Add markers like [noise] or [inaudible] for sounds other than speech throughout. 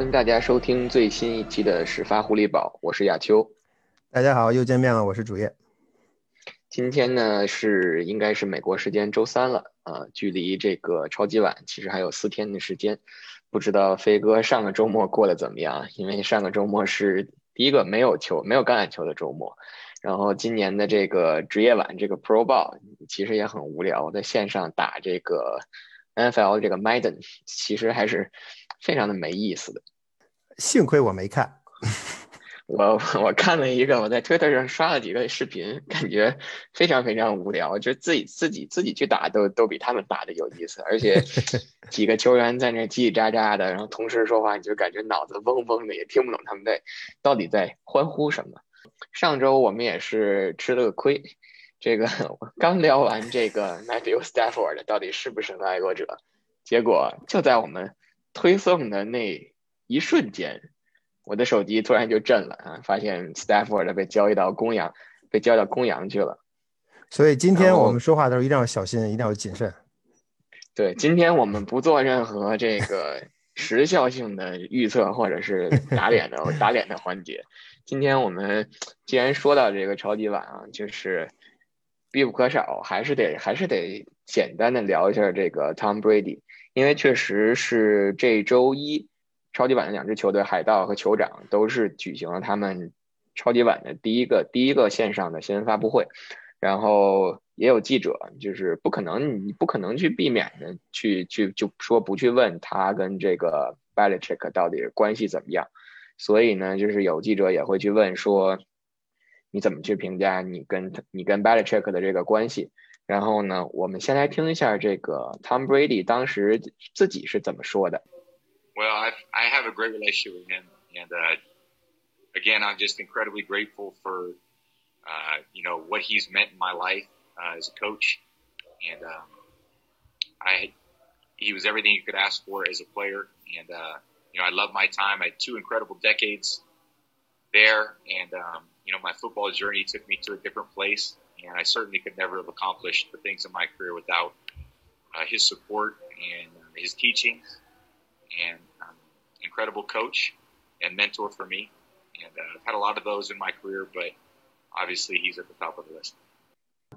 欢迎大家收听最新一期的始发狐狸宝，我是亚秋。大家好，又见面了，我是主页。今天呢是应该是美国时间周三了啊，距离这个超级碗其实还有四天的时间。不知道飞哥上个周末过得怎么样？因为上个周末是第一个没有球、没有橄榄球的周末。然后今年的这个职业晚这个 Pro Bowl 其实也很无聊，在线上打这个 NFL 这个 Madden，其实还是非常的没意思的。幸亏我没看，[laughs] 我我看了一个，我在 Twitter 上刷了几个视频，感觉非常非常无聊，就自己自己自己去打都都比他们打的有意思，而且 [laughs] 几个球员在那叽叽喳喳的，然后同时说话，你就感觉脑子嗡嗡的，也听不懂他们在到底在欢呼什么。上周我们也是吃了个亏，这个刚聊完这个 Matthew Stafford 到底是不是个爱国者，结果就在我们推送的那一瞬间，我的手机突然就震了啊，[laughs] 发现 Stafford 被交易到公羊，被交易到公羊去了。所以今天我们说话的时候一定要小心，一定要谨慎。对，今天我们不做任何这个时效性的预测或者是打脸的 [laughs] 打脸的环节。今天我们既然说到这个超级碗啊，就是必不可少，还是得还是得简单的聊一下这个 Tom Brady，因为确实是这周一超级碗的两支球队海盗和酋长都是举行了他们超级碗的第一个第一个线上的新闻发布会，然后也有记者，就是不可能你不可能去避免的去去就说不去问他跟这个 Belichick 到底关系怎么样。所以呢，就是有记者也会去问说，你怎么去评价你跟你跟 Belichick 的这个关系？然后呢，我们先来听一下这个 Tom Brady 当时自己是怎么说的。Well, I I have a great relationship with him, and uh, again, I'm just incredibly grateful for uh, you know what he's meant in my life uh, as a coach, and um, I he was everything you could ask for as a player, and uh, you know, I love my time. I had two incredible decades there, and um, you know, my football journey took me to a different place, and I certainly could never have accomplished the things in my career without uh, his support and uh, his teachings, and um, incredible coach and mentor for me. And uh, I've had a lot of those in my career, but obviously he's at the top of the list.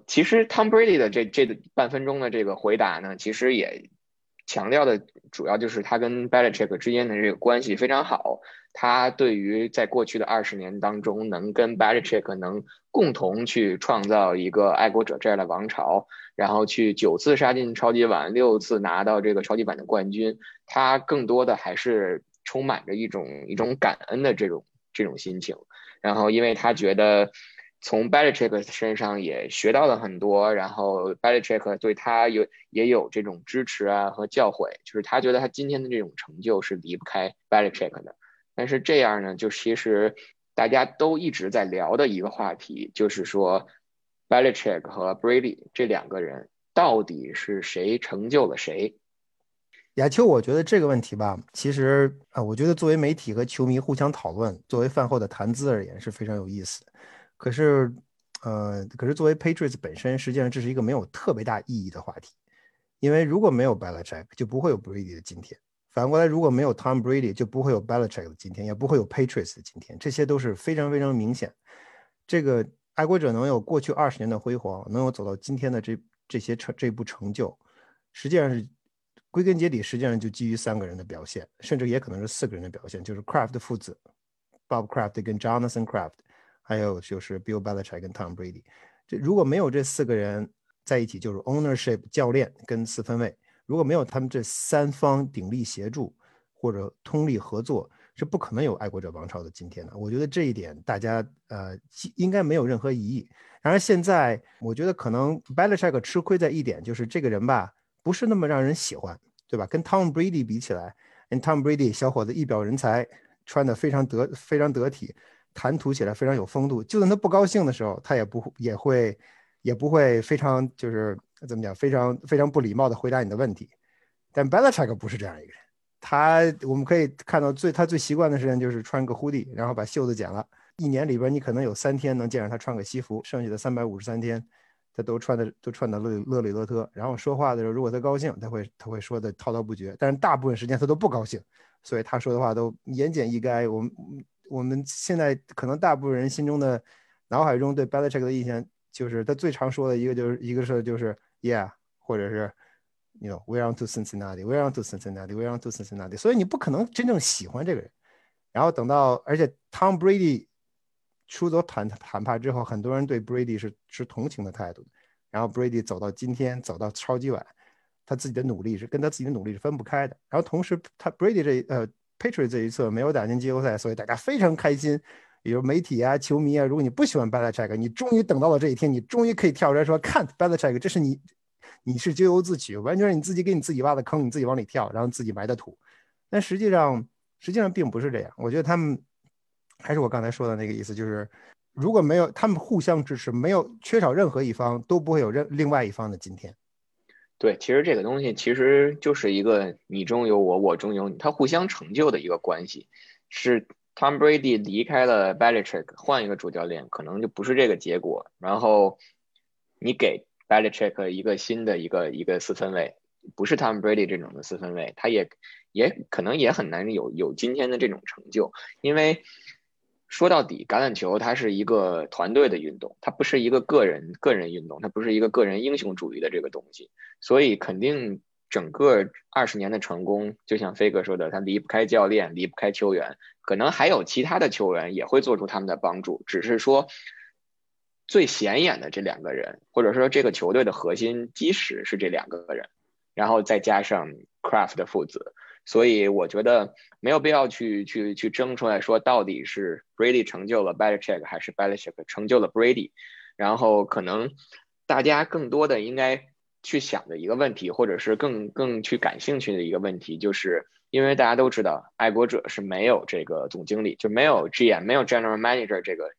其实 Tom Brady 的这这半分钟的这个回答呢，其实也 强调的主要就是他跟 Belichick 之间的这个关系非常好。他对于在过去的二十年当中，能跟 Belichick 能共同去创造一个爱国者这样的王朝，然后去九次杀进超级碗，六次拿到这个超级碗的冠军，他更多的还是充满着一种一种感恩的这种这种心情。然后，因为他觉得。从 Belichick 身上也学到了很多，然后 Belichick 对他有也有这种支持啊和教诲，就是他觉得他今天的这种成就是离不开 Belichick 的。但是这样呢，就其实大家都一直在聊的一个话题，就是说 Belichick 和 Brady 这两个人到底是谁成就了谁？亚秋，我觉得这个问题吧，其实啊，我觉得作为媒体和球迷互相讨论，作为饭后的谈资而言是非常有意思的。可是，呃，可是作为 Patriots 本身，实际上这是一个没有特别大意义的话题，因为如果没有 Belichick，就不会有 Brady 的今天；反过来，如果没有 Tom Brady，就不会有 Belichick 的今天，也不会有 Patriots 的今天。这些都是非常非常明显。这个爱国者能有过去二十年的辉煌，能有走到今天的这这些成这部成就，实际上是归根结底，实际上就基于三个人的表现，甚至也可能是四个人的表现，就是 Craft 父子，Bob Craft 跟 Jonathan Craft。还有就是 Bill Belichick 跟 Tom Brady，这如果没有这四个人在一起，就是 ownership 教练跟四分卫，如果没有他们这三方鼎力协助或者通力合作，是不可能有爱国者王朝的今天的。我觉得这一点大家呃应该没有任何疑义。然而现在我觉得可能 Belichick 吃亏在一点，就是这个人吧不是那么让人喜欢，对吧？跟 Tom Brady 比起来，and，Tom Brady 小伙子一表人才，穿的非常得非常得体。谈吐起来非常有风度，就算他不高兴的时候，他也不也会也不会非常就是怎么讲，非常非常不礼貌的回答你的问题。但 Bellachik 不是这样一个人，他我们可以看到最他最习惯的事情就是穿个 hoodie，然后把袖子剪了。一年里边你可能有三天能见着他穿个西服，剩下的三百五十三天，他都穿的都穿的乐乐里乐特。然后说话的时候，如果他高兴，他会他会说的滔滔不绝，但是大部分时间他都不高兴，所以他说的话都言简意赅。我们我们现在可能大部分人心中的脑海中对 b e l i c h e c k 的印象，就是他最常说的一个就是一个是就是 Yeah，或者是 You know We're on to Cincinnati，We're on to Cincinnati，We're on to Cincinnati。所以你不可能真正喜欢这个人。然后等到而且 Tom Brady 出走谈谈判之后，很多人对 Brady 是持同情的态度。然后 Brady 走到今天，走到超级碗。他自己的努力是跟他自己的努力是分不开的。然后同时，他 Brady 这呃 Patriots 这一侧没有打进季后赛，所以大家非常开心。比如媒体啊、球迷啊，如果你不喜欢 Belichick，你终于等到了这一天，你终于可以跳出来说：“看 Belichick，这是你，你是咎由自取，完全是你自己给你自己挖的坑，你自己往里跳，然后自己埋的土。”但实际上，实际上并不是这样。我觉得他们还是我刚才说的那个意思，就是如果没有他们互相支持，没有缺少任何一方，都不会有任另外一方的今天。对，其实这个东西其实就是一个你中有我，我中有你，它互相成就的一个关系。是 Tom Brady 离开了 Belichick，换一个主教练，可能就不是这个结果。然后你给 Belichick 一个新的一个一个四分卫，不是 Tom Brady 这种的四分卫，他也也可能也很难有有今天的这种成就，因为。说到底，橄榄球它是一个团队的运动，它不是一个个人个人运动，它不是一个个人英雄主义的这个东西，所以肯定整个二十年的成功，就像飞哥说的，他离不开教练，离不开球员，可能还有其他的球员也会做出他们的帮助，只是说最显眼的这两个人，或者说这个球队的核心基石是这两个人，然后再加上 Craft 父子。所以我觉得没有必要去去去争出来说到底是 Brady 成就了 Belichick 还是 Belichick 成就了 Brady，然后可能大家更多的应该去想的一个问题，或者是更更去感兴趣的一个问题，就是因为大家都知道爱国者是没有这个总经理，就没有 GM 没有 General Manager 这个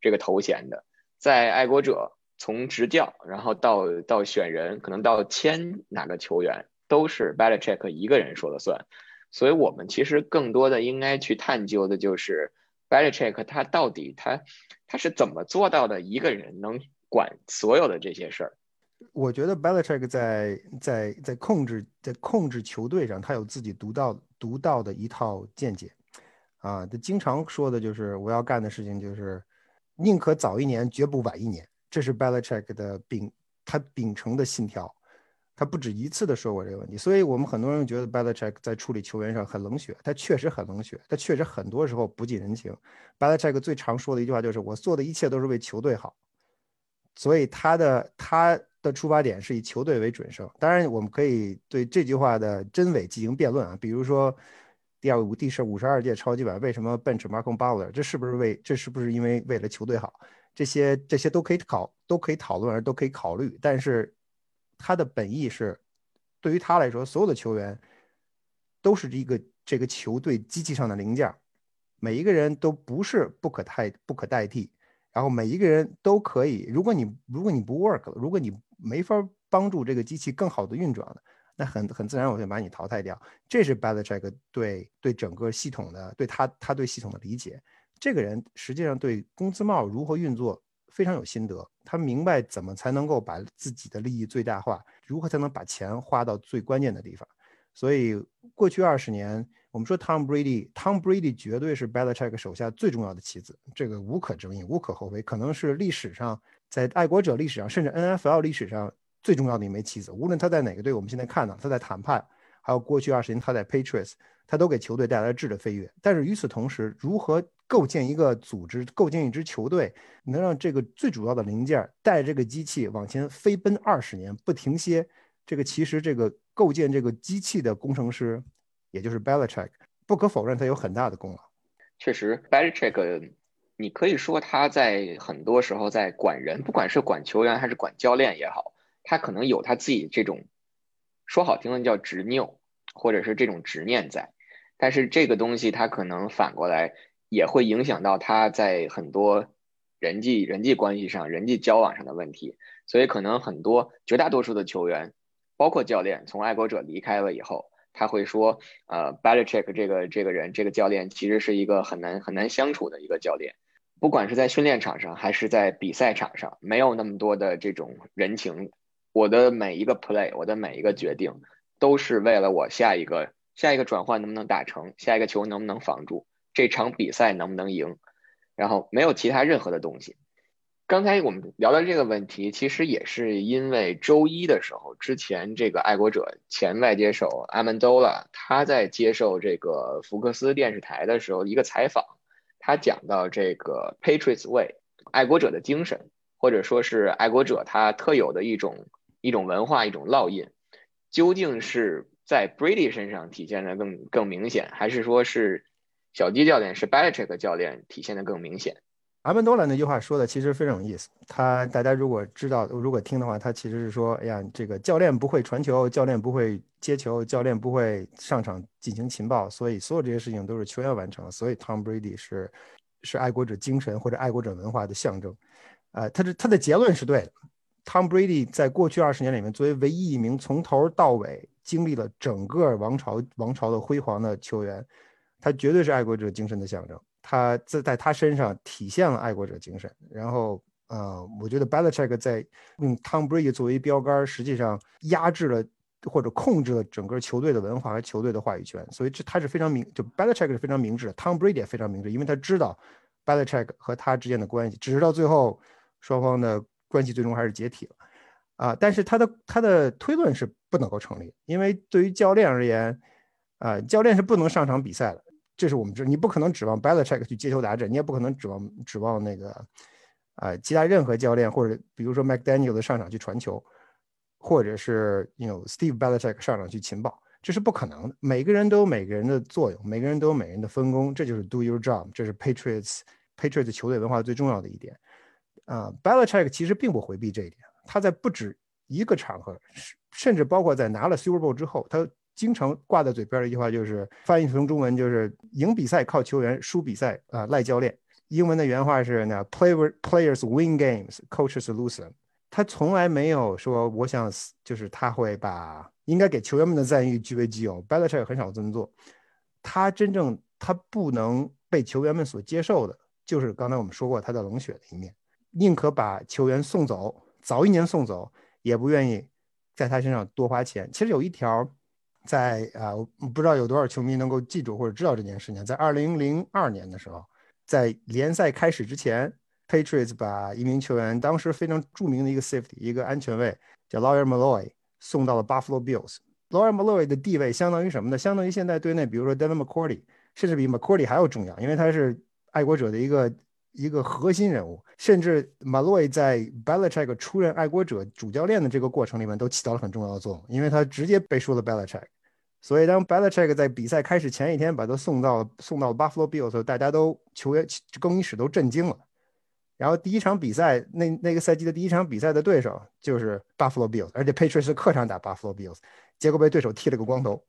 这个头衔的，在爱国者从执教然后到到选人，可能到签哪个球员。都是 Belichick 一个人说了算，所以我们其实更多的应该去探究的就是 Belichick 他到底他他是怎么做到的一个人能管所有的这些事儿。我觉得 Belichick 在在在控制在控制球队上，他有自己独到独到的一套见解啊。他经常说的就是我要干的事情就是宁可早一年，绝不晚一年，这是 Belichick 的秉他秉承的信条。他不止一次的说过这个问题，所以我们很多人觉得 Belichick 在处理球员上很冷血，他确实很冷血，他确实很多时候不近人情。Belichick 最常说的一句话就是：“我做的一切都是为球队好。”所以他的他的出发点是以球队为准绳。当然，我们可以对这句话的真伪进行辩论啊，比如说第二五第十五十二届超级碗为什么 bench Marko Butler，这是不是为这是不是因为为了球队好？这些这些都可以考都可以讨论而都可以考虑，但是。他的本意是，对于他来说，所有的球员都是一个这个球队机器上的零件，每一个人都不是不可代不可代替，然后每一个人都可以。如果你如果你不 work 了，如果你没法帮助这个机器更好的运转了，那很很自然我就把你淘汰掉。这是 Belichick 对对整个系统的对他他对系统的理解。这个人实际上对工资帽如何运作。非常有心得，他明白怎么才能够把自己的利益最大化，如何才能把钱花到最关键的地方。所以过去二十年，我们说 Tom Brady，Tom Brady 绝对是 Belichick 手下最重要的棋子，这个无可争议、无可厚非，可能是历史上在爱国者历史上，甚至 NFL 历史上最重要的一枚棋子。无论他在哪个队，我们现在看到他在谈判，还有过去二十年他在 Patriots，他都给球队带来质的飞跃。但是与此同时，如何？构建一个组织，构建一支球队，能让这个最主要的零件带这个机器往前飞奔二十年不停歇。这个其实这个构建这个机器的工程师，也就是 Belichick，不可否认他有很大的功劳。确实，Belichick，你可以说他在很多时候在管人，不管是管球员还是管教练也好，他可能有他自己这种说好听的叫执拗，或者是这种执念在。但是这个东西它可能反过来。也会影响到他在很多人际人际关系上、人际交往上的问题，所以可能很多绝大多数的球员，包括教练，从爱国者离开了以后，他会说，呃，Belichick 这个这个人，这个教练其实是一个很难很难相处的一个教练，不管是在训练场上还是在比赛场上，没有那么多的这种人情，我的每一个 play，我的每一个决定，都是为了我下一个。下一个转换能不能打成，下一个球能不能防住，这场比赛能不能赢，然后没有其他任何的东西。刚才我们聊到这个问题，其实也是因为周一的时候，之前这个爱国者前外接手阿曼多拉他在接受这个福克斯电视台的时候一个采访，他讲到这个 Patriots Way 爱国者的精神，或者说是爱国者他特有的一种一种文化一种烙印，究竟是在 Brady 身上体现的更更明显，还是说是小鸡教练是 Belichick 教练体现的更明显？阿门多兰那句话说的其实非常有意思。他大家如果知道，如果听的话，他其实是说：哎呀，这个教练不会传球，教练不会接球，教练不会上场进行情报，所以所有这些事情都是球员完成。所以 Tom Brady 是是爱国者精神或者爱国者文化的象征。呃，他的他的结论是对的。Tom Brady 在过去二十年里面，作为唯一一名从头到尾经历了整个王朝王朝的辉煌的球员，他绝对是爱国者精神的象征。他在在他身上体现了爱国者精神，然后，呃，我觉得 Belichick 在用 Tom Brady 作为标杆，实际上压制了或者控制了整个球队的文化和球队的话语权，所以这他是非常明，就 Belichick 是非常明智的，Tom Brady 也非常明智，因为他知道 Belichick 和他之间的关系，只是到最后双方的关系最终还是解体了，啊，但是他的他的推论是不能够成立，因为对于教练而言，啊，教练是不能上场比赛的。这是我们知，你不可能指望 b e l i c h e c k 去接球打阵，你也不可能指望指望那个，啊，其他任何教练或者比如说 McDaniel 的上场去传球，或者是 you know Steve b e l i c h e c k 上场去擒报，这是不可能的。每个人都有每个人的作用，每个人都有每个人的分工，这就是 Do your job，这是 Patriots Patriots 球队文化最重要的一点。啊 b e l i c h e c k 其实并不回避这一点，他在不止一个场合，甚至包括在拿了 Super Bowl 之后，他。经常挂在嘴边的一句话就是，翻译成中文就是“赢比赛靠球员，输比赛啊赖教练”。英文的原话是“呢 player players win games, coaches lose them”。他从来没有说我想就是他会把应该给球员们的赞誉据为己有。Belichick 很少这么做。他真正他不能被球员们所接受的，就是刚才我们说过他的冷血的一面，宁可把球员送走，早一年送走，也不愿意在他身上多花钱。其实有一条。在啊，我不知道有多少球迷能够记住或者知道这件事情。在二零零二年的时候，在联赛开始之前，Patriots 把一名球员，当时非常著名的一个 safety，一个安全卫，叫 Lawyer Malloy，送到了 Buffalo Bills。Lawyer Malloy 的地位相当于什么呢？相当于现在队内，比如说 Devin McCourty，甚至比 McCourty 还要重要，因为他是爱国者的一个一个核心人物。甚至 Malloy 在 Belichick 出任爱国者主教练的这个过程里面，都起到了很重要的作用，因为他直接背书了 Belichick。所以，当 Belichick 在比赛开始前一天把他送到送到 Buffalo Bills 的时候，大家都球员更衣室都震惊了。然后第一场比赛，那那个赛季的第一场比赛的对手就是 Buffalo Bills，而且 Patriots 客场打 Buffalo Bills，结果被对手剃了个光头。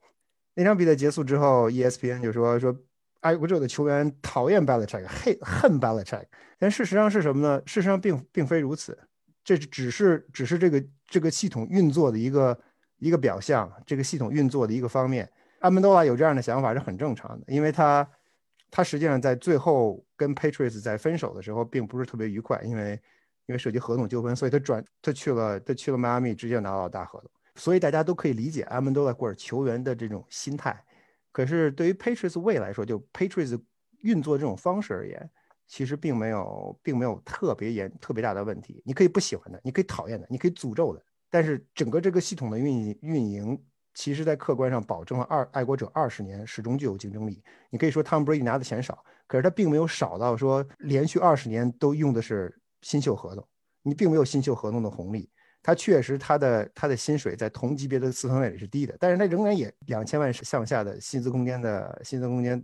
那场比赛结束之后，ESPN 就说说爱国者的球员讨厌 Belichick，恨恨 Belichick。但事实上是什么呢？事实上并并非如此，这只是只是这个这个系统运作的一个。一个表象，这个系统运作的一个方面，阿门多拉有这样的想法是很正常的，因为他，他实际上在最后跟 Patriots 在分手的时候，并不是特别愉快，因为因为涉及合同纠纷，所以他转他去了他去了迈阿密，直接拿到了大合同，所以大家都可以理解阿门多拉或者球员的这种心态。可是对于 Patriots 未来说，就 Patriots 运作这种方式而言，其实并没有并没有特别严特别大的问题。你可以不喜欢的，你可以讨厌的，你可以诅咒的。但是整个这个系统的运营运营，其实在客观上保证了二爱国者二十年始终具有竞争力。你可以说 Tom Brady 拿的钱少，可是他并没有少到说连续二十年都用的是新秀合同，你并没有新秀合同的红利。他确实他的他的薪水在同级别的四分卫里是低的，但是他仍然也两千万向下的薪资空间的薪资空间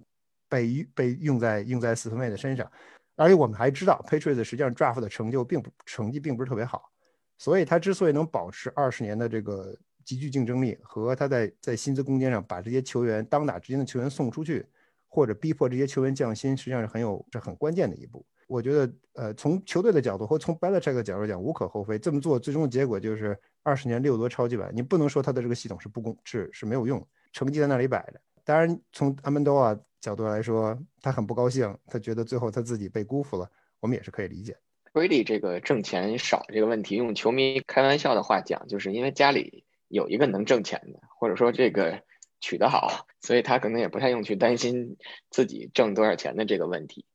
被被用在用在四分卫的身上。而且我们还知道 Patriots 实际上 draft 的成就并不成绩并不是特别好。所以他之所以能保持二十年的这个极具竞争力，和他在在薪资空间上把这些球员当打之间的球员送出去，或者逼迫这些球员降薪，实际上是很有是很关键的一步。我觉得，呃，从球队的角度或从 Belichick 的角度讲，无可厚非。这么做最终的结果就是二十年六夺超级碗。你不能说他的这个系统是不公是是没有用，成绩在那里摆着。当然，从阿曼多瓦角度来说，他很不高兴，他觉得最后他自己被辜负了，我们也是可以理解。Brady 这个挣钱少这个问题，用球迷开玩笑的话讲，就是因为家里有一个能挣钱的，或者说这个取得好，所以他可能也不太用去担心自己挣多少钱的这个问题。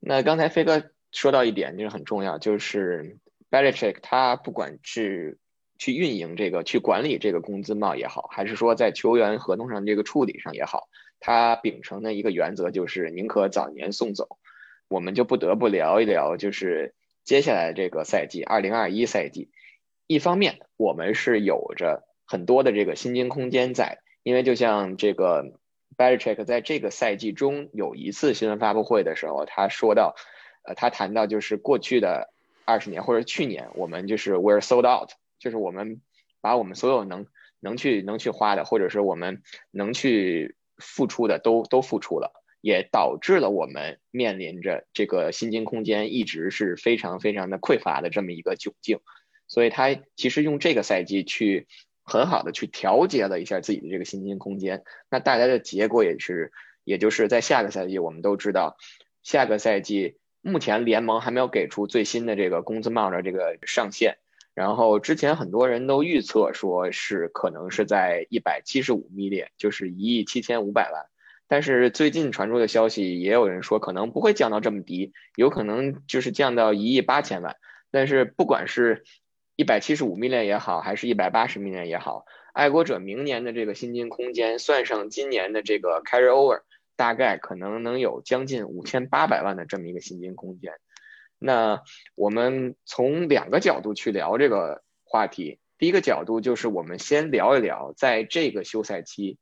那刚才飞哥说到一点，就是很重要，就是 Belichick 他不管是去运营这个、去管理这个工资帽也好，还是说在球员合同上这个处理上也好，他秉承的一个原则就是宁可早年送走。我们就不得不聊一聊，就是接下来这个赛季，二零二一赛季，一方面我们是有着很多的这个薪金空间在。因为就像这个 Belichick 在这个赛季中有一次新闻发布会的时候，他说到，呃，他谈到就是过去的二十年或者去年，我们就是 we're sold out，就是我们把我们所有能能去能去花的，或者是我们能去付出的都都付出了，也导致了我们面临着这个薪金空间一直是非常非常的匮乏的这么一个窘境，所以他其实用这个赛季去。很好的去调节了一下自己的这个薪金空间，那带来的结果也是，也就是在下个赛季，我们都知道，下个赛季目前联盟还没有给出最新的这个工资帽的这个上限，然后之前很多人都预测说是可能是在一百七十五 million，就是一亿七千五百万，但是最近传出的消息也有人说可能不会降到这么低，有可能就是降到一亿八千万，但是不管是。一百七十五米链也好，还是一百八十米链也好，爱国者明年的这个薪金空间，算上今年的这个 carry over，大概可能能有将近五千八百万的这么一个薪金空间。那我们从两个角度去聊这个话题，第一个角度就是我们先聊一聊，在这个休赛期，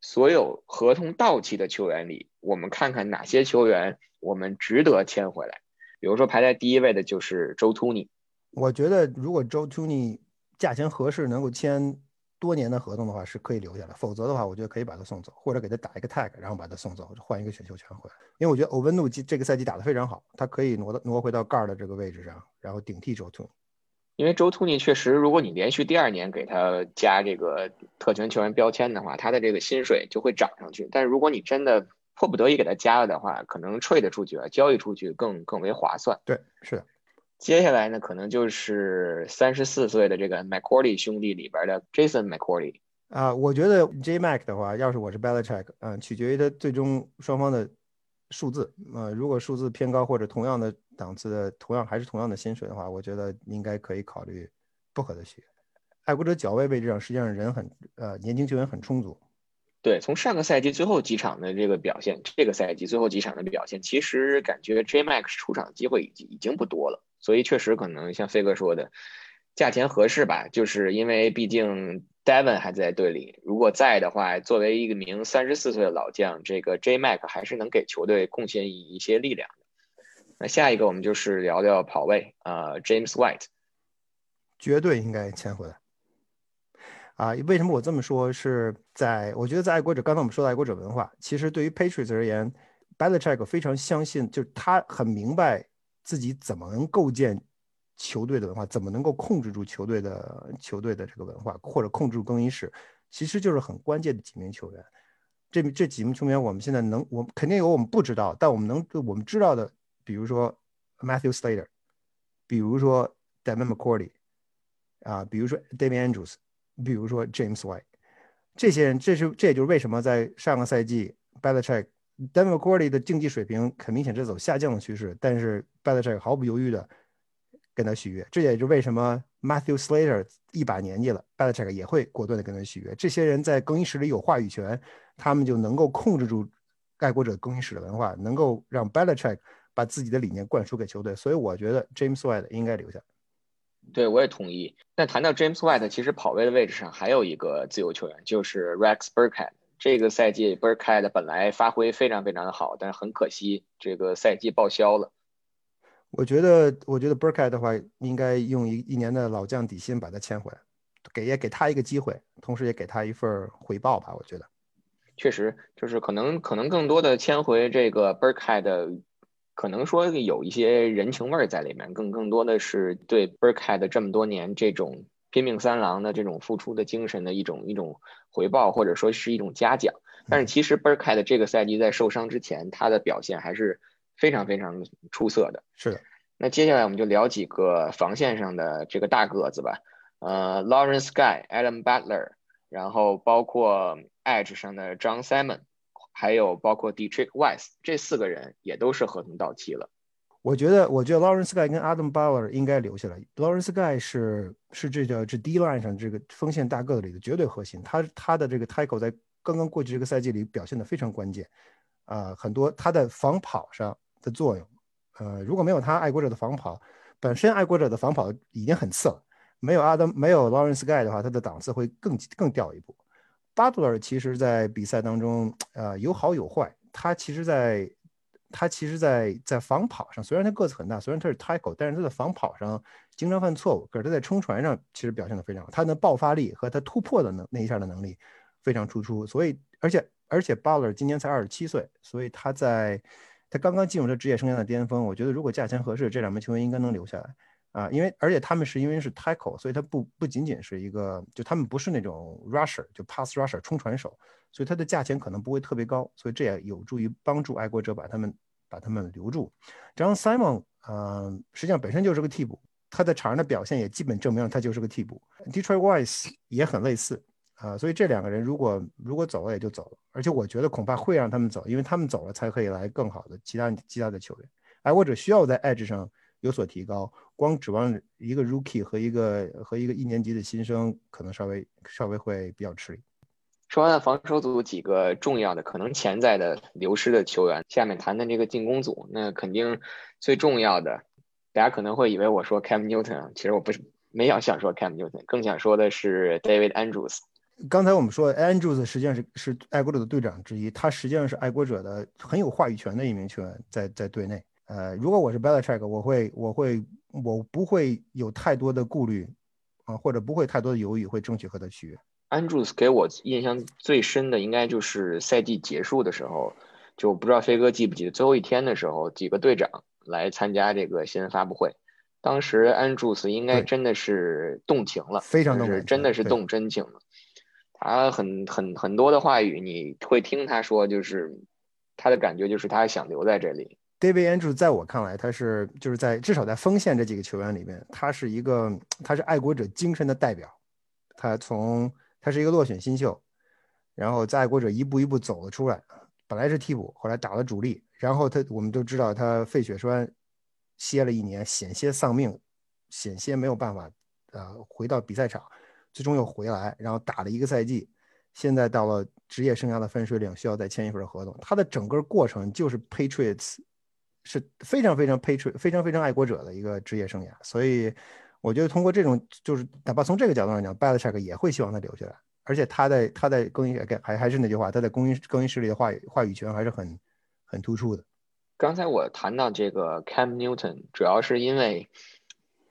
所有合同到期的球员里，我们看看哪些球员我们值得签回来。比如说排在第一位的就是周突尼。我觉得，如果 Joe t o n y 价钱合适，能够签多年的合同的话，是可以留下来；否则的话，我觉得可以把他送走，或者给他打一个 tag，然后把他送走，换一个选秀权回来。因为我觉得欧文努这个赛季打得非常好，他可以挪到挪回到 guard 的这个位置上，然后顶替 Joe t o n y 因为 Joe t o n y 确实，如果你连续第二年给他加这个特权球员标签的话，他的这个薪水就会涨上去。但是如果你真的迫不得已给他加了的话，可能 trade 出去，交易出去更更为划算。对，是的。接下来呢，可能就是三十四岁的这个 McCourty 兄弟里边的 Jason McCourty 啊。我觉得 J Mac 的话，要是我是 Belichick，嗯，取决于他最终双方的数字。呃，如果数字偏高或者同样的档次的，同样还是同样的薪水的话，我觉得应该可以考虑不和的续约。爱国者角位位置上，实际上人很呃年轻球员很充足。对，从上个赛季最后几场的这个表现，这个赛季最后几场的表现，其实感觉 J Mac 出场机会已经已经不多了。所以确实可能像飞哥说的，价钱合适吧，就是因为毕竟 Devon 还在队里，如果在的话，作为一个名三十四岁的老将，这个 J Mac 还是能给球队贡献一些力量的。那下一个我们就是聊聊跑位啊，James White，绝对应该签回来。啊，为什么我这么说？是在我觉得在爱国者，刚才我们说的爱国者文化，其实对于 Patriots 而言，Belichick 非常相信，就是他很明白。自己怎么能构建球队的文化？怎么能够控制住球队的球队的这个文化，或者控制住更衣室？其实就是很关键的几名球员。这这几名球员，我们现在能，我肯定有我们不知道，但我们能我们知道的，比如说 Matthew Slater，比如说 Devin McCourty，啊，比如说 David Andrews，比如说 James White，这些人，这是这也就是为什么在上个赛季 Belichick。D e m o c o r y 的竞技水平很明显是走下降的趋势，但是 Belichick 毫不犹豫的跟他续约，这也是为什么 Matthew Slater 一把年纪了，Belichick 也会果断的跟他续约。这些人在更衣室里有话语权，他们就能够控制住爱国者更衣室的文化，能够让 Belichick 把自己的理念灌输给球队。所以我觉得 James White 应该留下。对，我也同意。但谈到 James White，其实跑位的位置上还有一个自由球员，就是 Rex Burkhead。这个赛季 b u r k h e a d 本来发挥非常非常的好，但是很可惜，这个赛季报销了。我觉得，我觉得 b u r k h e a d 的话，应该用一一年的老将底薪把他签回来，给也给他一个机会，同时也给他一份回报吧。我觉得，确实就是可能可能更多的签回这个 b u r k h e a d 可能说有一些人情味在里面，更更多的是对 b u r k h e a d 这么多年这种。拼命三郎的这种付出的精神的一种一种回报，或者说是一种嘉奖。但是其实 b e r k e 的这个赛季在受伤之前，他的表现还是非常非常出色的。是的。那接下来我们就聊几个防线上的这个大个子吧。呃，Lawrence Guy、Adam Butler、然后包括 Edge 上的 John Simon，还有包括 Detrick Wise，这四个人也都是合同到期了。我觉得，我觉得 Lawrence Guy 跟 Adam Bauer 应该留下来。Lawrence Guy 是是这个这 D line 上这个锋线大个子里的绝对核心，他他的这个 tackle 在刚刚过去这个赛季里表现的非常关键，啊，很多他在防跑上的作用，呃，如果没有他爱国者的防跑，本身爱国者的防跑已经很次了，没有 Adam 没有 Lawrence Guy 的话，他的档次会更更掉一步。Butler 其实在比赛当中，呃，有好有坏，他其实在。他其实，在在防跑上，虽然他个子很大，虽然他是 tackle，但是他在防跑上经常犯错误。可是他在冲船上其实表现的非常好，他的爆发力和他突破的能那一下的能力非常突出。所以，而且而且，Bowler 今年才二十七岁，所以他在他刚刚进入他职业生涯的巅峰。我觉得如果价钱合适，这两名球员应该能留下来啊，因为而且他们是因为是 tackle，所以他不不仅仅是一个，就他们不是那种 rusher，就 pass rusher 冲传手。所以他的价钱可能不会特别高，所以这也有助于帮助爱国者把他们把他们留住。这样 Simon，嗯，实际上本身就是个替补，他在场上的表现也基本证明了他就是个替补。Detroit Wise 也很类似啊，所以这两个人如果如果走了也就走了，而且我觉得恐怕会让他们走，因为他们走了才可以来更好的其他其他的球员。爱国者需要在 Edge 上有所提高，光指望一个 Rookie 和一个和一个一年级的新生，可能稍微稍微会比较吃力。说完了防守组几个重要的可能潜在的流失的球员，下面谈谈这个进攻组。那肯定最重要的，大家可能会以为我说 Cam Newton，其实我不是没想想说 Cam Newton，更想说的是 David Andrews。刚才我们说 Andrews 实际上是是爱国者的队长之一，他实际上是爱国者的很有话语权的一名球员，在在队内。呃，如果我是 Belichick，我会我会我不会有太多的顾虑啊，或者不会太多的犹豫，会争取和他续约。Andrews 给我印象最深的应该就是赛季结束的时候，就不知道飞哥记不记得最后一天的时候，几个队长来参加这个新闻发布会，当时 Andrews 应该真的是动情了，非常动情真的是动真情了。他很很很多的话语，你会听他说，就是他的感觉就是他想留在这里。David Andrews 在我看来，他是就是在至少在锋线这几个球员里面，他是一个他是爱国者精神的代表，他从。他是一个落选新秀，然后在爱国者一步一步走了出来，本来是替补，后来打了主力，然后他我们都知道他肺血栓歇了一年，险些丧命，险些没有办法呃回到比赛场，最终又回来，然后打了一个赛季，现在到了职业生涯的分水岭，需要再签一份合同。他的整个过程就是 Patriots 是非常非常 Patriot 非常非常爱国者的一个职业生涯，所以。我觉得通过这种，就是哪怕从这个角度上讲，Belichick 也会希望他留下来，而且他在他在更衣室还还是那句话，他在更衣更衣室里的话语话语权还是很很突出的。刚才我谈到这个 Cam Newton，主要是因为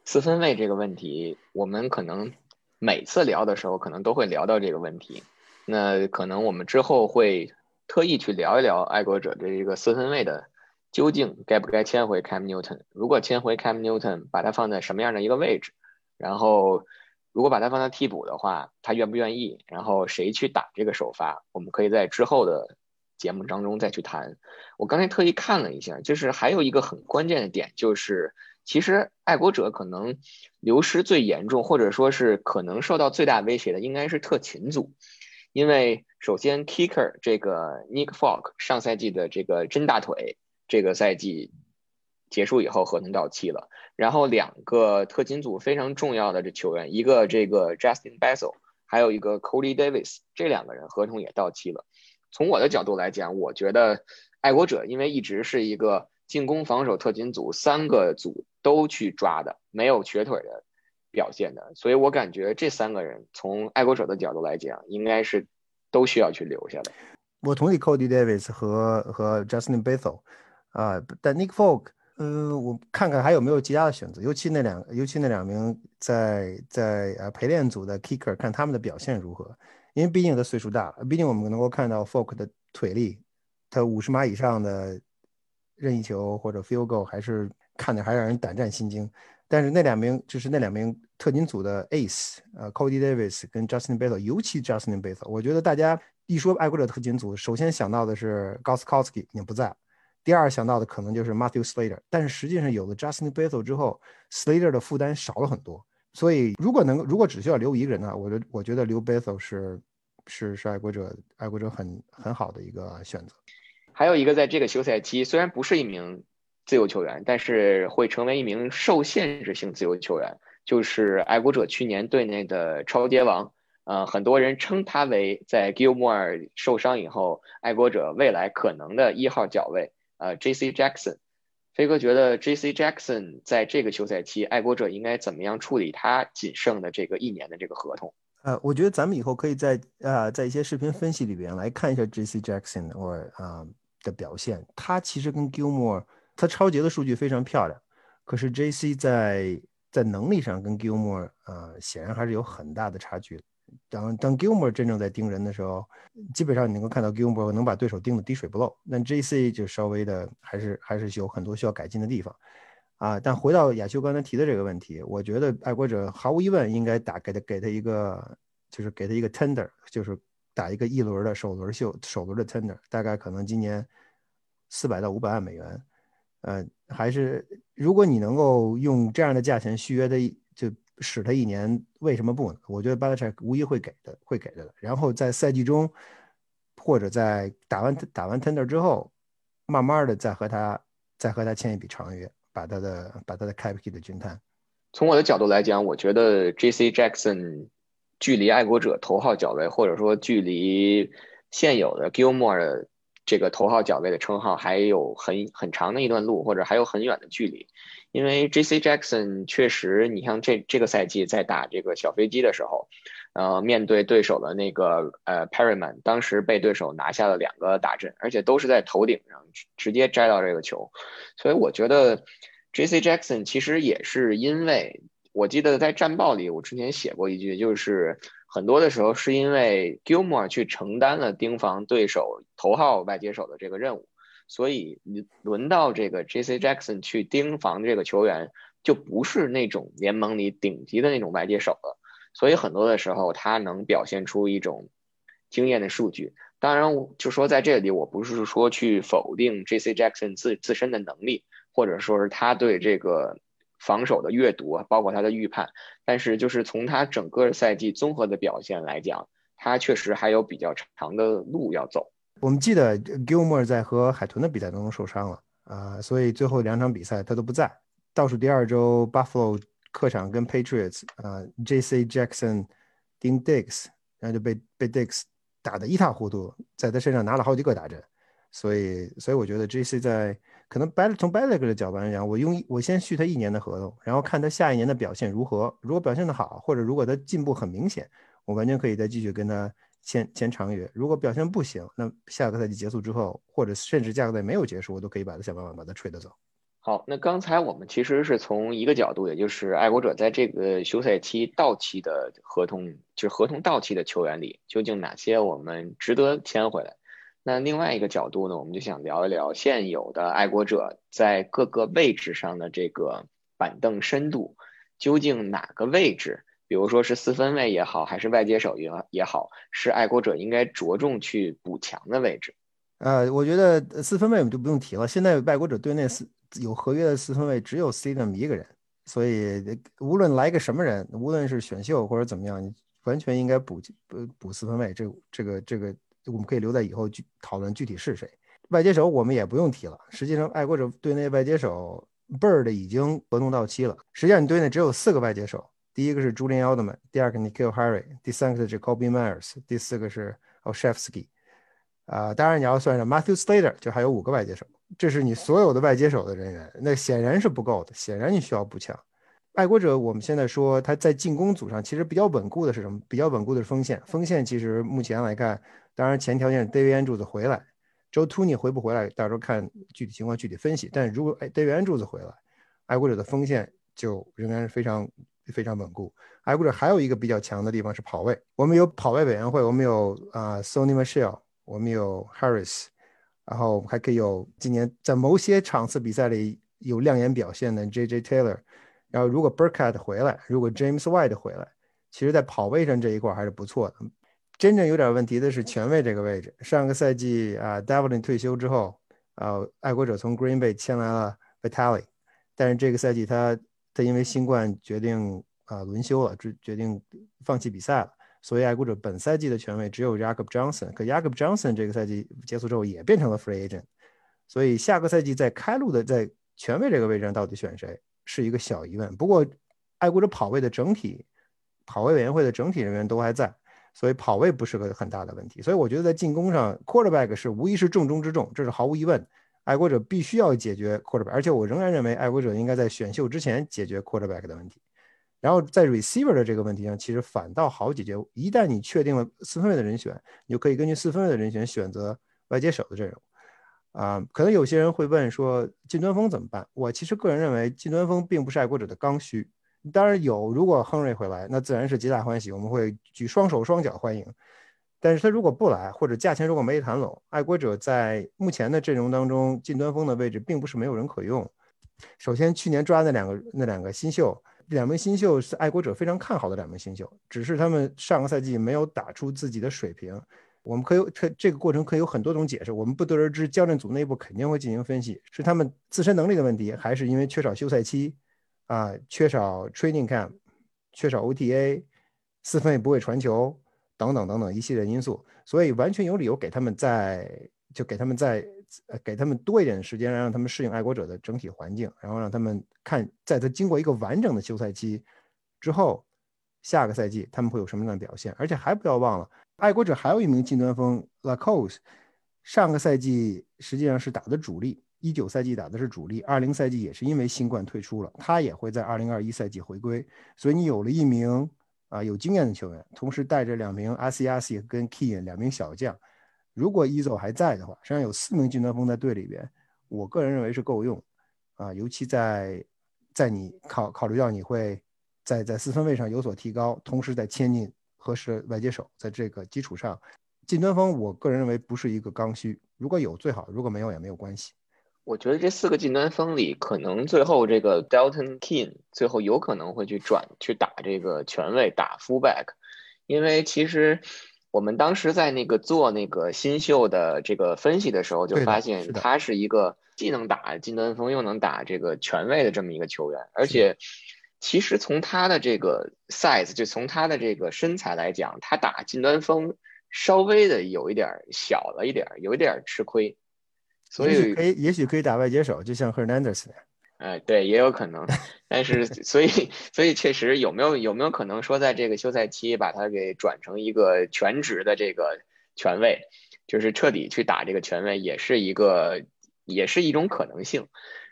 四分卫这个问题，我们可能每次聊的时候可能都会聊到这个问题，那可能我们之后会特意去聊一聊爱国者这一个四分卫的。究竟该不该签回 Cam Newton？如果签回 Cam Newton，把他放在什么样的一个位置？然后，如果把他放在替补的话，他愿不愿意？然后谁去打这个首发？我们可以在之后的节目当中再去谈。我刚才特意看了一下，就是还有一个很关键的点，就是其实爱国者可能流失最严重，或者说是可能受到最大威胁的，应该是特勤组，因为首先 Kicker 这个 Nick Folk 上赛季的这个真大腿。这个赛季结束以后，合同到期了。然后两个特勤组非常重要的这球员，一个这个 Justin Bessel，还有一个 Cody Davis，这两个人合同也到期了。从我的角度来讲，我觉得爱国者因为一直是一个进攻、防守特勤组三个组都去抓的，没有瘸腿的表现的，所以我感觉这三个人从爱国者的角度来讲，应该是都需要去留下来。我同意 Cody Davis 和和 Justin Bessel。啊，但 Nick Folk，嗯，我看看还有没有其他的选择，尤其那两，尤其那两名在在呃陪练组的 Kicker，看他们的表现如何。因为毕竟他岁数大了，毕竟我们能够看到 Folk 的腿力，他五十码以上的任意球或者 Field Goal 还是看着还让人胆战心惊。但是那两名就是那两名特勤组的 Ace，呃，Cody Davis 跟 Justin Bethel，尤其 Justin Bethel，我觉得大家一说爱国者特勤组，首先想到的是 Goskowski 已经不在。第二想到的可能就是 Matthew Slater，但是实际上有了 Justin Bethel 之后，Slater 的负担少了很多。所以如果能如果只需要留一个人呢，我觉我觉得留 Bethel 是是是爱国者爱国者很很好的一个选择。还有一个在这个休赛期，虽然不是一名自由球员，但是会成为一名受限制性自由球员，就是爱国者去年队内的超级王。呃，很多人称他为在 Gilmore 受伤以后，爱国者未来可能的一号脚位。呃，J.C. Jackson，飞哥觉得 J.C. Jackson 在这个休赛期，爱国者应该怎么样处理他仅剩的这个一年的这个合同？呃，我觉得咱们以后可以在呃在一些视频分析里边来看一下 J.C. Jackson 或啊的表现。他其实跟 Gilmore，他超节的数据非常漂亮，可是 J.C. 在在能力上跟 Gilmore 呃显然还是有很大的差距的。当当 Gilmore 真正在盯人的时候，基本上你能够看到 Gilmore 能把对手盯得滴水不漏。那 JC 就稍微的还是还是有很多需要改进的地方啊。但回到亚修刚才提的这个问题，我觉得爱国者毫无疑问应该打给他给他一个，就是给他一个 tender，就是打一个一轮的首轮秀首轮的 tender，大概可能今年四百到五百万美元。呃，还是如果你能够用这样的价钱续约的。使他一年，为什么不呢？我觉得巴特柴无疑会给的，会给的。然后在赛季中，或者在打完打完 tender 之后，慢慢的再和他再和他签一笔长约，把他的把他的 cap 的均摊。从我的角度来讲，我觉得 J.C. Jackson 距离爱国者头号角位，或者说距离现有的 Gilmore 这个头号角位的称号，还有很很长的一段路，或者还有很远的距离。因为 J.C. Jackson 确实，你像这这个赛季在打这个小飞机的时候，呃，面对对手的那个呃 Perryman，当时被对手拿下了两个大阵，而且都是在头顶上直接摘到这个球，所以我觉得 J.C. Jackson 其实也是因为，我记得在战报里我之前写过一句，就是很多的时候是因为 Gilmore 去承担了盯防对手头号外接手的这个任务。所以轮到这个 J.C. Jackson 去盯防这个球员，就不是那种联盟里顶级的那种外接手了。所以很多的时候，他能表现出一种惊艳的数据。当然，就说在这里，我不是说去否定 J.C. Jackson 自自身的能力，或者说是他对这个防守的阅读，包括他的预判。但是，就是从他整个赛季综合的表现来讲，他确实还有比较长的路要走。我们记得 Gilmore 在和海豚的比赛当中受伤了啊，所以最后两场比赛他都不在。倒数第二周，Buffalo 客场跟 Patriots 啊，J.C. Jackson 盯 Dix，然后就被被 Dix 打得一塌糊涂，在他身上拿了好几个大针。所以，所以我觉得 J.C. 在可能 b 从 b a l l e 的角度来讲，我用我先续他一年的合同，然后看他下一年的表现如何。如果表现的好，或者如果他进步很明显，我完全可以再继续跟他。签签长约，如果表现不行，那下个赛季结束之后，或者甚至下个赛季没有结束，我都可以把他想办法把他吹得走。好，那刚才我们其实是从一个角度，也就是爱国者在这个休赛期到期的合同，就是合同到期的球员里，究竟哪些我们值得签回来？那另外一个角度呢，我们就想聊一聊现有的爱国者在各个位置上的这个板凳深度，究竟哪个位置？比如说是四分卫也好，还是外接手也也好，是爱国者应该着重去补强的位置。呃，我觉得四分卫我们就不用提了。现在爱国者队内四有合约的四分卫只有 C 那么一个人，所以无论来个什么人，无论是选秀或者怎么样，你完全应该补补补四分卫。这这个这个我们可以留在以后具讨论具体是谁。外接手我们也不用提了。实际上，爱国者队内外接手 Bird 已经合同到期了。实际上，你队内只有四个外接手。第一个是 Julian Edelman，第二个 Nikhil Harry，第三个是 Jacoby Myers，第四个是 Olszewski。啊，当然你要算上 Matthew Slater，就还有五个外接手。这是你所有的外接手的人员，那显然是不够的，显然你需要补强。爱国者我们现在说他在进攻组上其实比较稳固的是什么？比较稳固的是锋线。锋线其实目前来看，当然前条件是 David Andrews 回来，Joe Toney 回不回来，到时候看具体情况具体分析。但如果哎 David Andrews 回来，爱国者的锋线就仍然是非常。非常稳固。爱国者还有一个比较强的地方是跑位，我们有跑位委员会，我们有啊，Sony Michelle，我们有 Harris，然后还可以有今年在某些场次比赛里有亮眼表现的 JJ Taylor。然后如果 Burkett 回来，如果 James White 回来，其实在跑位上这一块还是不错的。真正有点问题的是前卫这个位置。上个赛季啊，Devlin 退休之后，啊，爱国者从 Green Bay 签来了 Vitale，但是这个赛季他。他因为新冠决定啊轮休了，决决定放弃比赛了，所以爱国者本赛季的权位只有 Jacob Johnson，可 Jacob Johnson 这个赛季结束之后也变成了 free agent，所以下个赛季在开路的在权位这个位置上到底选谁是一个小疑问。不过爱国者跑位的整体跑位委员会的整体人员都还在，所以跑位不是个很大的问题。所以我觉得在进攻上 quarterback 是无疑是重中之重，这是毫无疑问。爱国者必须要解决 quarterback，而且我仍然认为爱国者应该在选秀之前解决 quarterback 的问题。然后在 receiver 的这个问题上，其实反倒好解决。一旦你确定了四分位的人选，你就可以根据四分位的人选选择外接手的阵容。啊，可能有些人会问说，近端锋怎么办？我其实个人认为，近端锋并不是爱国者的刚需。当然有，如果亨瑞回来，那自然是皆大欢喜，我们会举双手双脚欢迎。但是他如果不来，或者价钱如果没谈拢，爱国者在目前的阵容当中，近端锋的位置并不是没有人可用。首先，去年抓那两个那两个新秀，两名新秀是爱国者非常看好的两名新秀，只是他们上个赛季没有打出自己的水平。我们可以这这个过程可以有很多种解释，我们不得而知。教练组内部肯定会进行分析，是他们自身能力的问题，还是因为缺少休赛期啊，缺少 training camp，缺少 OTA，四分也不会传球。等等等等一系列因素，所以完全有理由给他们在就给他们在呃给他们多一点时间，让他们适应爱国者的整体环境，然后让他们看在他经过一个完整的休赛期之后，下个赛季他们会有什么样的表现。而且还不要忘了，爱国者还有一名近端锋 Lacos，上个赛季实际上是打的主力，一九赛季打的是主力，二零赛季也是因为新冠退出了，他也会在二零二一赛季回归。所以你有了一名。啊，有经验的球员，同时带着两名阿西亚西跟 Key 两名小将，如果伊佐还在的话，实际上有四名近端锋在队里边，我个人认为是够用。啊，尤其在在你考考虑到你会在在四分位上有所提高，同时在签进合适外接手，在这个基础上，近端锋我个人认为不是一个刚需，如果有最好，如果没有也没有关系。我觉得这四个近端锋里，可能最后这个 Dalton King 最后有可能会去转去打这个权位打 fullback，因为其实我们当时在那个做那个新秀的这个分析的时候，就发现他是一个既能打近端锋又能打这个权位的这么一个球员，而且其实从他的这个 size 就从他的这个身材来讲，他打近端锋稍微的有一点小了一点，有一点吃亏。所以可以，也许可以打外接手，就像 Hernandez 那样。哎，对，也有可能。但是，[laughs] 所以，所以确实有没有有没有可能说，在这个休赛期把他给转成一个全职的这个权位，就是彻底去打这个权位，也是一个，也是一种可能性。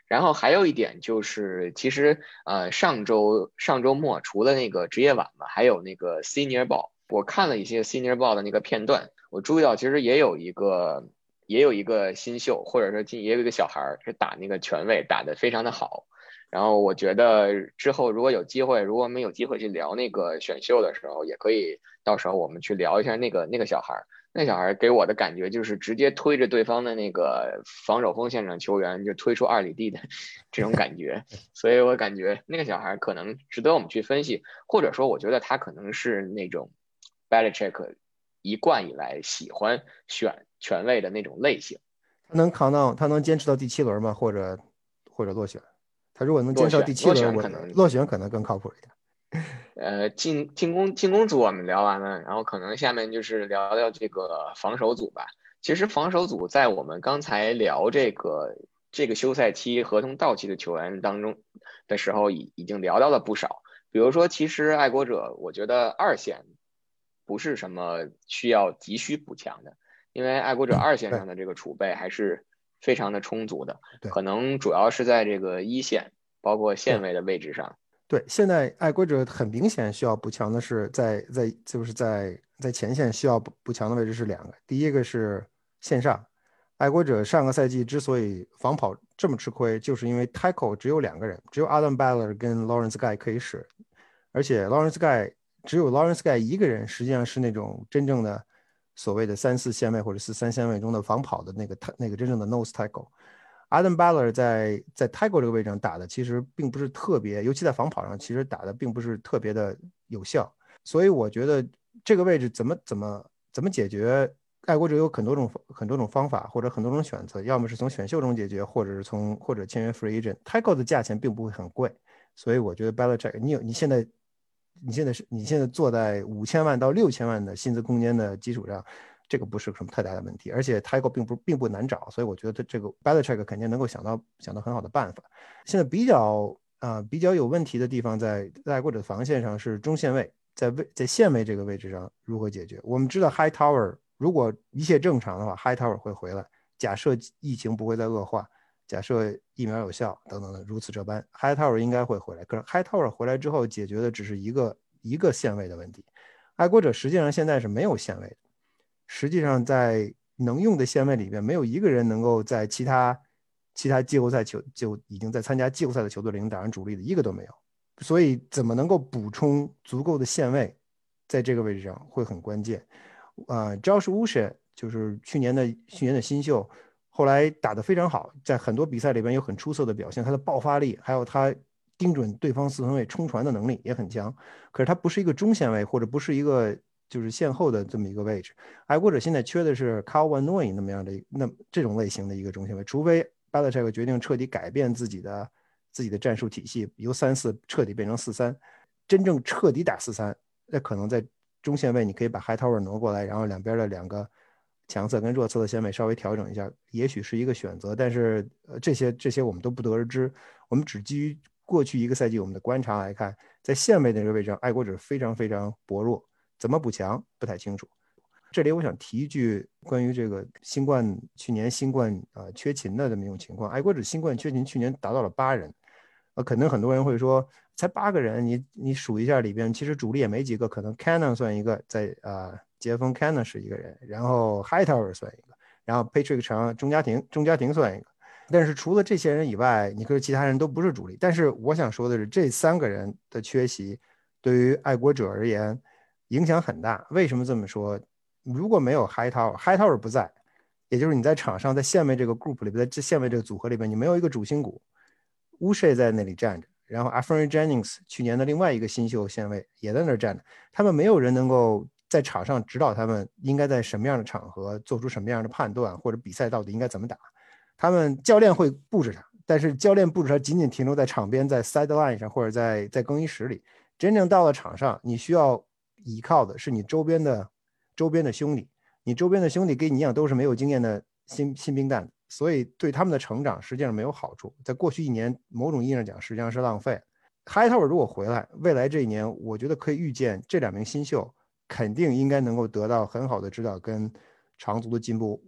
然后还有一点就是，其实呃，上周上周末除了那个职业晚嘛，还有那个 Senior Ball，我看了一些 Senior Ball 的那个片段，我注意到其实也有一个。也有一个新秀，或者说进也有一个小孩儿是打那个权位打得非常的好，然后我觉得之后如果有机会，如果我们有机会去聊那个选秀的时候，也可以到时候我们去聊一下那个那个小孩儿。那小孩儿给我的感觉就是直接推着对方的那个防守锋线上球员就推出二里地的 [laughs] 这种感觉，所以我感觉那个小孩儿可能值得我们去分析，或者说我觉得他可能是那种 Belichick 一贯以来喜欢选。权位的那种类型，他能扛到，他能坚持到第七轮吗？或者或者落选？他如果能坚持到第七轮，可能落选可能更靠谱一点。[laughs] 呃，进进攻进攻组我们聊完了，然后可能下面就是聊聊这个防守组吧。其实防守组在我们刚才聊这个这个休赛期合同到期的球员当中的时候，已已经聊到了不少。比如说，其实爱国者，我觉得二线不是什么需要急需补强的。因为爱国者二线上的这个储备还是非常的充足的，可能主要是在这个一线，包括线位的位置上。对，现在爱国者很明显需要补强的是在在就是在在前线需要补补强的位置是两个，第一个是线上，爱国者上个赛季之所以防跑这么吃亏，就是因为 tackle 只有两个人，只有 Adam Baller 跟 Lawrence Guy 可以使，而且 Lawrence Guy 只有 Lawrence Guy 一个人，实际上是那种真正的。所谓的三四线位或者四三线位中的防跑的那个他那个真正的 nose tackle，Adam Baller 在在 tackle 这个位置上打的其实并不是特别，尤其在防跑上其实打的并不是特别的有效，所以我觉得这个位置怎么怎么怎么解决，爱国者有很多种很多种方法或者很多种选择，要么是从选秀中解决，或者是从或者签约 free agent，tackle 的价钱并不会很贵，所以我觉得 Baller 这个你有你现在你现在是你现在坐在五千万到六千万的薪资空间的基础上，这个不是什么太大的问题。而且 t y g o 并不并不难找，所以我觉得这个 b a l a c h e c k 肯定能够想到想到很好的办法。现在比较啊比较有问题的地方在在爱国者防线上是中线位，在位在线位这个位置上如何解决？我们知道 High Tower 如果一切正常的话，High Tower 会回来。假设疫情不会再恶化。假设疫苗有效等等的如此这般，High Tower 应该会回来。可是 High Tower 回来之后解决的只是一个一个线位的问题。爱国者实际上现在是没有线位的，实际上在能用的线位里边，没有一个人能够在其他其他季后赛球就已经在参加季后赛的球队里打上主力的一个都没有。所以怎么能够补充足够的线位，在这个位置上会很关键。啊，Josh w u s h 就是去年的去年的新秀。后来打得非常好，在很多比赛里边有很出色的表现，他的爆发力还有他盯准对方四分卫冲传的能力也很强。可是他不是一个中线位，或者不是一个就是线后的这么一个位置。爱国者现在缺的是 Carl Van Noy 那么样的那这种类型的一个中线位，除非 Belichick 决定彻底改变自己的自己的战术体系，由三四彻底变成四三，真正彻底打四三，那可能在中线位你可以把 High Tower 挪过来，然后两边的两个。强侧跟弱侧的线位稍微调整一下，也许是一个选择，但是呃这些这些我们都不得而知。我们只基于过去一个赛季我们的观察来看，在线位的这个位置上，爱国者非常非常薄弱，怎么补强不太清楚。这里我想提一句关于这个新冠去年新冠啊缺勤的这么一种情况，爱国者新冠缺勤去年达到了八人，呃，可能很多人会说才八个人，你你数一下里边，其实主力也没几个，可能 Cannon 算一个在啊。杰峰 Cannon 是一个人，然后 Hightower 算一个，然后 Patrick 成钟家庭，钟家庭算一个。但是除了这些人以外，你说其他人都不是主力。但是我想说的是，这三个人的缺席对于爱国者而言影响很大。为什么这么说？如果没有 Hightower，Hightower 不在，也就是你在场上在线位这个 group 里边，在这线位这个组合里边，你没有一个主心骨。乌 h 在那里站着，然后 a f r e n Jennings 去年的另外一个新秀线位也在那儿站着，他们没有人能够。在场上指导他们应该在什么样的场合做出什么样的判断，或者比赛到底应该怎么打。他们教练会布置他，但是教练布置他仅仅停留在场边，在 sideline 上或者在在更衣室里。真正到了场上，你需要依靠的是你周边的周边的兄弟。你周边的兄弟跟你一样都是没有经验的新新兵蛋，所以对他们的成长实际上没有好处。在过去一年，某种意义上讲，实际上是浪费。开拓者如果回来，未来这一年，我觉得可以预见这两名新秀。肯定应该能够得到很好的指导跟长足的进步。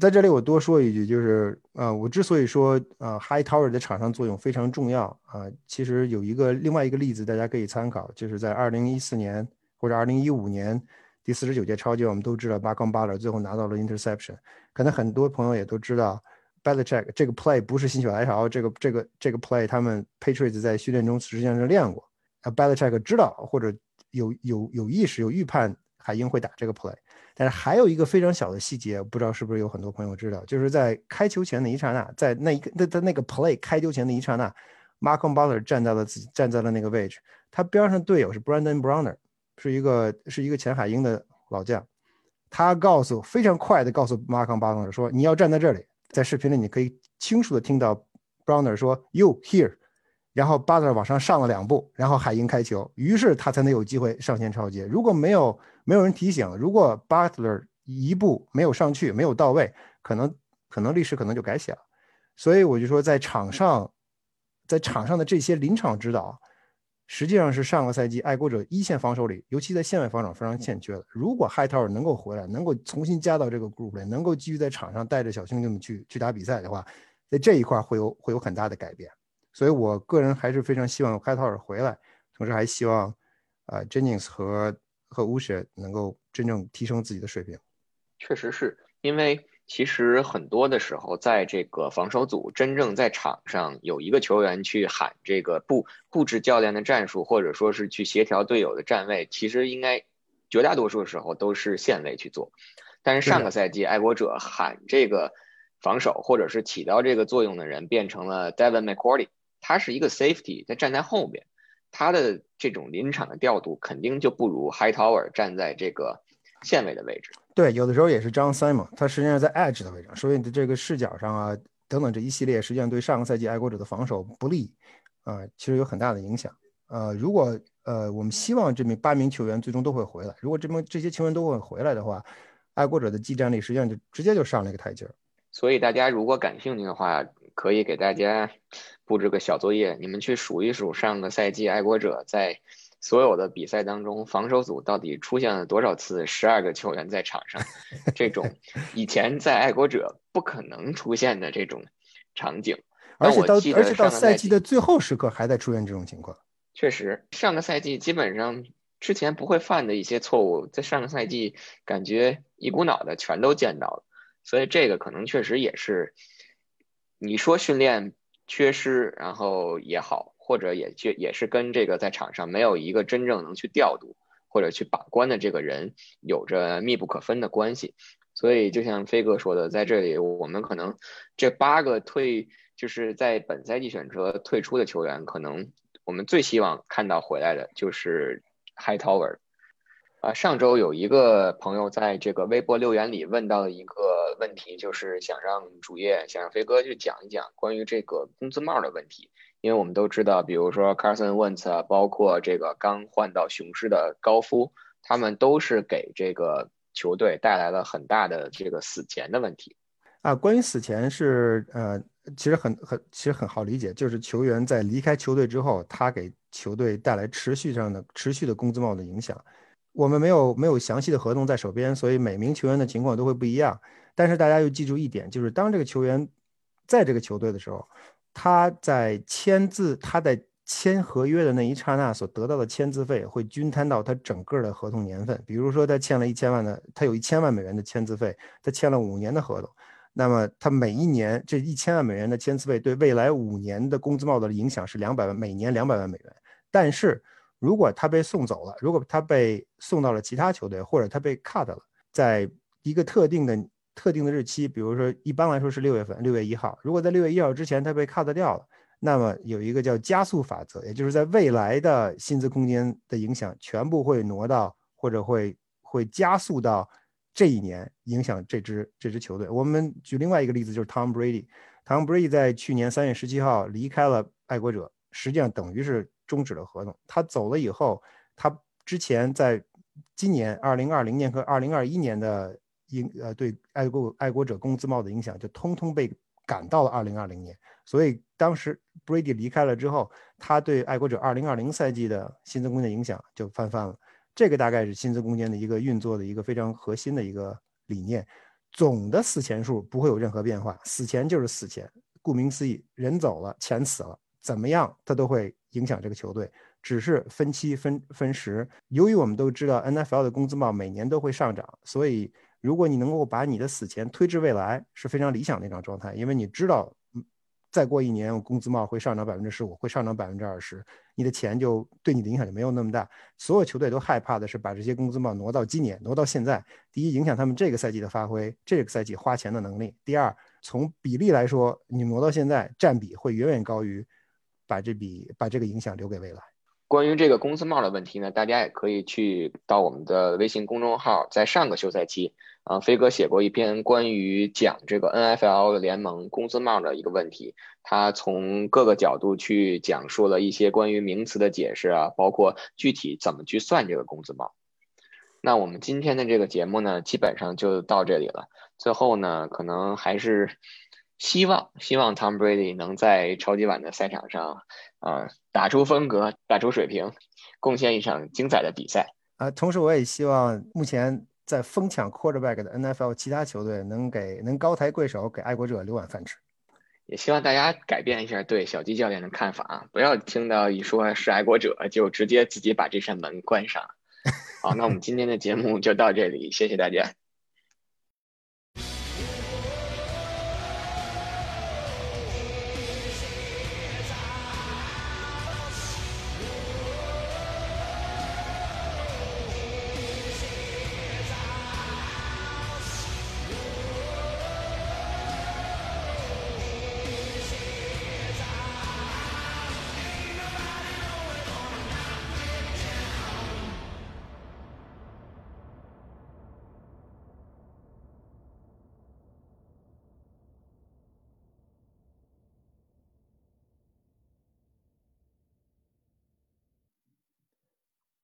在这里我多说一句，就是呃，我之所以说呃，High Tower 的场上作用非常重要啊，其实有一个另外一个例子大家可以参考，就是在二零一四年或者二零一五年第四十九届超级，我们都知道巴康巴勒最后拿到了 interception，可能很多朋友也都知道 b e l i c h e c k 这个 play 不是心血来潮，这个这个这个 play 他们 Patriots 在训练中实际上是练过，啊 b e l i c h e c k 知道或者。有有有意识有预判海鹰会打这个 play，但是还有一个非常小的细节，不知道是不是有很多朋友知道，就是在开球前的一刹那，在那一个那在那个 play 开球前的一刹那，Mark Butler 站在了自己站在了那个位置，他边上队友是 Brandon Browner，是一个是一个前海鹰的老将，他告诉非常快的告诉 Mark Butler 说你要站在这里，在视频里你可以清楚的听到 Browner 说 You here。然后巴特往上上了两步，然后海鹰开球，于是他才能有机会上前超接。如果没有没有人提醒，如果巴特勒一步没有上去，没有到位，可能可能历史可能就改写了。所以我就说，在场上，在场上的这些临场指导，实际上是上个赛季爱国者一线防守里，尤其在线外防守非常欠缺的。如果 High Tower 能够回来，能够重新加到这个 group 里，能够继续在场上带着小兄弟们去去打比赛的话，在这一块会有会有很大的改变。所以，我个人还是非常希望 i t o 回来，同时还希望，啊，Jennings 和和 s h 能够真正提升自己的水平。确实是因为，其实很多的时候，在这个防守组真正在场上有一个球员去喊这个布布置教练的战术，或者说是去协调队友的站位，其实应该绝大多数时候都是线位去做。但是上个赛季爱国者喊这个防守或者是起到这个作用的人变成了 Devin McCourty。他是一个 safety，在站在后面，他的这种临场的调度肯定就不如 High Tower 站在这个线位的位置。对，有的时候也是张三嘛，他实际上在 edge 的位置，所以你的这个视角上啊，等等这一系列，实际上对上个赛季爱国者的防守不利啊，其实有很大的影响。呃，如果呃，我们希望这名八名球员最终都会回来。如果这名这些球员都会回来的话，爱国者的技战力实际上就直接就上了一个台阶儿。所以大家如果感兴趣的话，可以给大家布置个小作业，你们去数一数上个赛季爱国者在所有的比赛当中，防守组到底出现了多少次十二个球员在场上，这种 [laughs] 以前在爱国者不可能出现的这种场景。而且到而且到赛季的最后时刻还在出现这种情况。确实，上个赛季基本上之前不会犯的一些错误，在上个赛季感觉一股脑的全都见到了，所以这个可能确实也是，你说训练缺失，然后也好，或者也确也是跟这个在场上没有一个真正能去调度或者去把关的这个人有着密不可分的关系。所以就像飞哥说的，在这里我们可能这八个退就是在本赛季选择退出的球员，可能我们最希望看到回来的就是 Hightower。啊，上周有一个朋友在这个微博留言里问到了一个问题，就是想让主页想让飞哥去讲一讲关于这个工资帽的问题，因为我们都知道，比如说 Carson Wentz，包括这个刚换到雄狮的高夫，他们都是给这个球队带来了很大的这个死钱的问题。啊，关于死钱是呃，其实很很其实很好理解，就是球员在离开球队之后，他给球队带来持续上的持续的工资帽的影响。我们没有没有详细的合同在手边，所以每名球员的情况都会不一样。但是大家要记住一点，就是当这个球员在这个球队的时候，他在签字他在签合约的那一刹那所得到的签字费会均摊到他整个的合同年份。比如说他签了一千万的，他有一千万美元的签字费，他签了五年的合同，那么他每一年这一千万美元的签字费对未来五年的工资帽的影响是两百万，每年两百万美元。但是如果他被送走了，如果他被送到了其他球队，或者他被 cut 了，在一个特定的特定的日期，比如说一般来说是六月份，六月一号。如果在六月一号之前他被 cut 掉了，那么有一个叫加速法则，也就是在未来的薪资空间的影响全部会挪到，或者会会加速到这一年，影响这支这支球队。我们举另外一个例子，就是 Tom Brady。Tom Brady 在去年三月十七号离开了爱国者，实际上等于是。终止了合同。他走了以后，他之前在今年二零二零年和二零二一年的影呃对爱国爱国者工资帽的影响，就通通被赶到了二零二零年。所以当时 Brady 离开了之后，他对爱国者二零二零赛季的薪资空间影响就翻番了。这个大概是薪资空间的一个运作的一个非常核心的一个理念。总的死钱数不会有任何变化，死钱就是死钱。顾名思义，人走了，钱死了，怎么样，他都会。影响这个球队，只是分期分分时。由于我们都知道 NFL 的工资帽每年都会上涨，所以如果你能够把你的死钱推至未来，是非常理想的一种状态。因为你知道，再过一年，工资帽会上涨百分之十五，会上涨百分之二十，你的钱就对你的影响就没有那么大。所有球队都害怕的是把这些工资帽挪到今年，挪到现在。第一，影响他们这个赛季的发挥，这个赛季花钱的能力；第二，从比例来说，你挪到现在，占比会远远高于。把这笔把这个影响留给未来。关于这个工资帽的问题呢，大家也可以去到我们的微信公众号，在上个休赛期啊，飞哥写过一篇关于讲这个 NFL 联盟工资帽的一个问题，他从各个角度去讲述了一些关于名词的解释啊，包括具体怎么去算这个工资帽。那我们今天的这个节目呢，基本上就到这里了。最后呢，可能还是。希望希望 Tom Brady 能在超级碗的赛场上，啊，打出风格，打出水平，贡献一场精彩的比赛。啊，同时我也希望目前在疯抢 quarterback 的 NFL 其他球队能给能高抬贵手，给爱国者留碗饭吃。也希望大家改变一下对小鸡教练的看法啊，不要听到一说是爱国者就直接自己把这扇门关上。好，那我们今天的节目就到这里，谢谢大家。